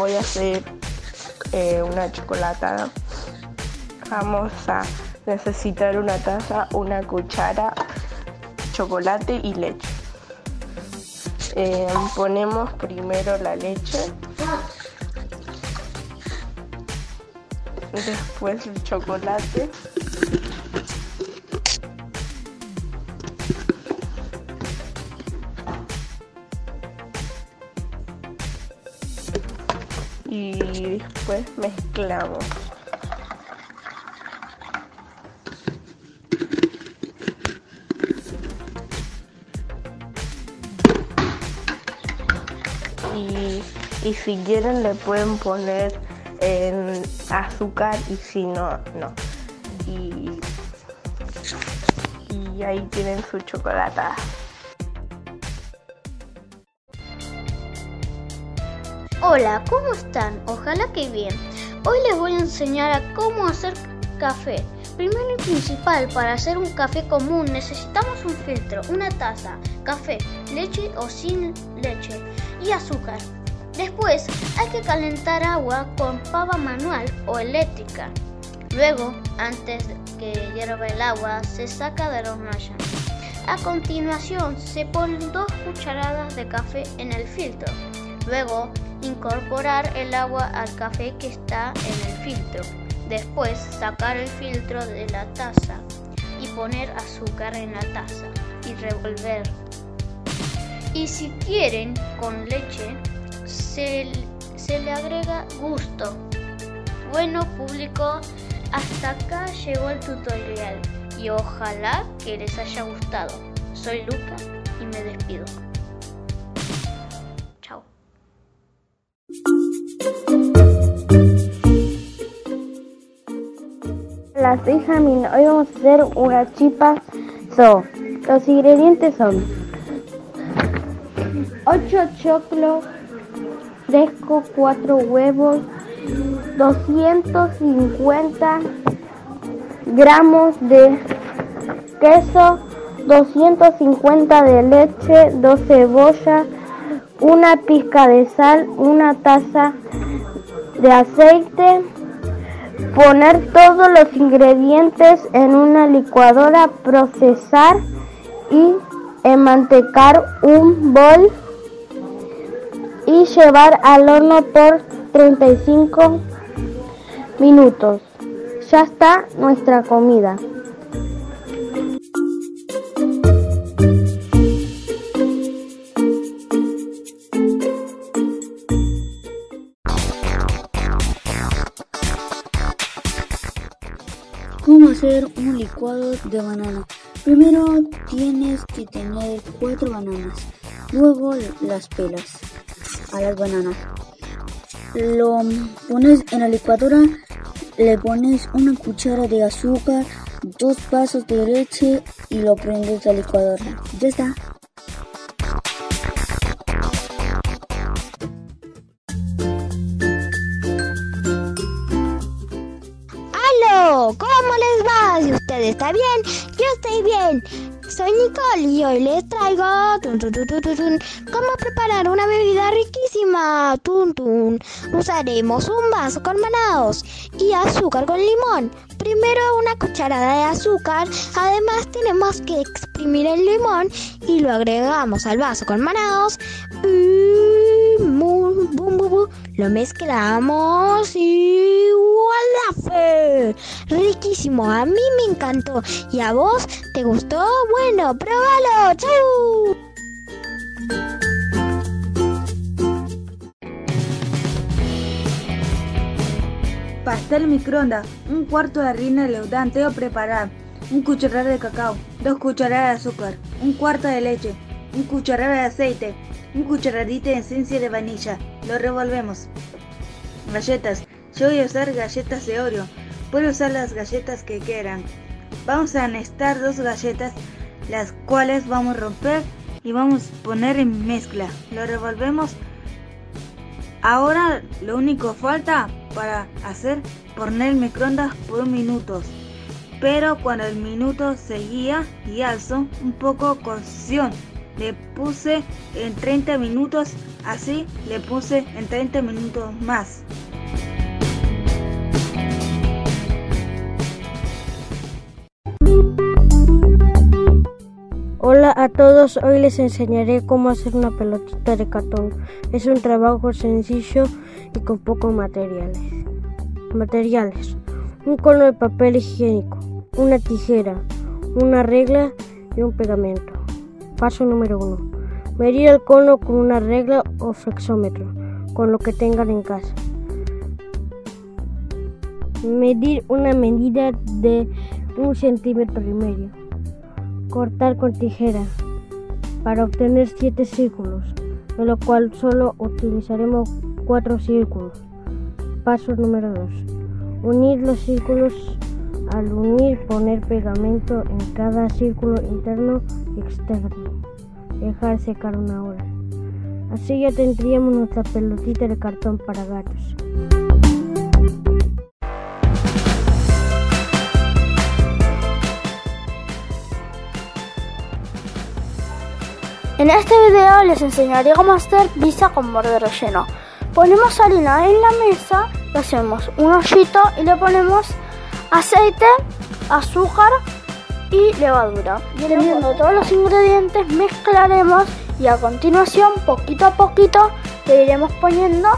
voy a hacer eh, una chocolatada. Vamos a necesitar una taza, una cuchara, chocolate y leche. Eh, ponemos primero la leche. Después el chocolate. Y después mezclamos. Y, y, si quieren le pueden poner en azúcar y si no, no. Y, y ahí tienen su chocolate. Hola, ¿cómo están? Ojalá que bien. Hoy les voy a enseñar a cómo hacer café. Primero y principal, para hacer un café común necesitamos un filtro, una taza, café, leche o sin leche y azúcar. Después hay que calentar agua con pava manual o eléctrica. Luego, antes que hierva el agua, se saca de la hornalla. A continuación, se ponen dos cucharadas de café en el filtro. Luego, incorporar el agua al café que está en el filtro. Después sacar el filtro de la taza y poner azúcar en la taza y revolver. Y si quieren con leche, se, se le agrega gusto. Bueno público, hasta acá llegó el tutorial y ojalá que les haya gustado. Soy Luca y me despido. Hola, soy Jamín. Hoy vamos a hacer una chipa soft. Los ingredientes son 8 choclos fresco, 4 huevos, 250 gramos de queso, 250 de leche, 2 cebollas, una pizca de sal, una taza de aceite, poner todos los ingredientes en una licuadora, procesar y enmantecar un bol y llevar al horno por 35 minutos. Ya está nuestra comida. ¿Cómo hacer un licuado de banana? Primero tienes que tener cuatro bananas, luego las pelas a las bananas. Lo pones en la licuadora, le pones una cuchara de azúcar, dos vasos de leche y lo prendes a la licuadora. Ya está. ¿Cómo les va? Si usted está bien, yo estoy bien. Soy Nicole y hoy les traigo cómo preparar una bebida riquísima. Usaremos un vaso con manados y azúcar con limón. Primero una cucharada de azúcar. Además tenemos que exprimir el limón y lo agregamos al vaso con manados. Lo mezclamos y. Riquísimo, a mí me encantó. ¿Y a vos te gustó? Bueno, pruébalo. ¡Chau! Pastel microondas, un cuarto de harina leudante o preparar, un cucharada de cacao, dos cucharadas de azúcar, un cuarto de leche, un cucharada de aceite, un cucharadita de esencia de vainilla. Lo revolvemos. Galletas. Yo voy a usar galletas de Oreo. Puedo usar las galletas que quieran. Vamos a necesitar dos galletas, las cuales vamos a romper y vamos a poner en mezcla. Lo revolvemos. Ahora lo único falta para hacer poner microondas por minutos. Pero cuando el minuto seguía y alzo un poco cocción le puse en 30 minutos, así le puse en 30 minutos más. Hola a todos, hoy les enseñaré cómo hacer una pelotita de cartón. Es un trabajo sencillo y con pocos materiales. Materiales. Un cono de papel higiénico, una tijera, una regla y un pegamento. Paso número 1. Medir el cono con una regla o flexómetro, con lo que tengan en casa. Medir una medida de un centímetro y medio. Cortar con tijera para obtener 7 círculos, de lo cual solo utilizaremos 4 círculos. Paso número 2. Unir los círculos. Al unir, poner pegamento en cada círculo interno y externo. Dejar secar una hora. Así ya tendríamos nuestra pelotita de cartón para gatos. En este video les enseñaré cómo hacer pizza con borde relleno. Ponemos harina en la mesa, le hacemos un hoyito y le ponemos aceite, azúcar y levadura. Teniendo todos los ingredientes mezclaremos y a continuación poquito a poquito le iremos poniendo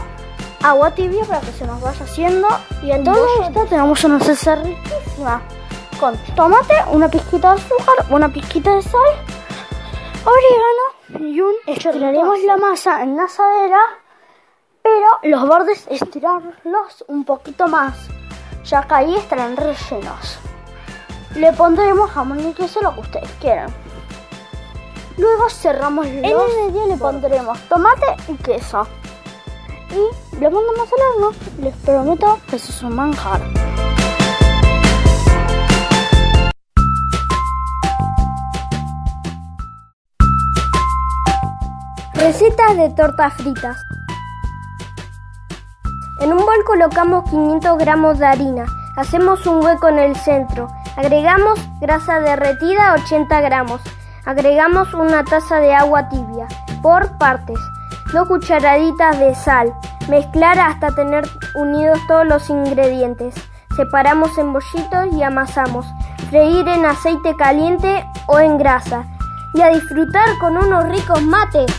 agua tibia para que se nos vaya haciendo. Y en todo esto tenemos una salsa riquísima. Con tomate, una pizquita de azúcar, una pizquita de sal orégano y un estiraremos la masa en la asadera pero los bordes estirarlos un poquito más. Ya que ahí estarán rellenos le pondremos jamón y queso lo que ustedes quieran luego cerramos los en el medio le pondremos tomate y queso y lo mandamos al horno les prometo que eso es un manjar Recetas de tortas fritas. En un bol colocamos 500 gramos de harina. Hacemos un hueco en el centro. Agregamos grasa derretida 80 gramos. Agregamos una taza de agua tibia por partes. Dos cucharaditas de sal. Mezclar hasta tener unidos todos los ingredientes. Separamos en bollitos y amasamos. Freír en aceite caliente o en grasa. Y a disfrutar con unos ricos mates.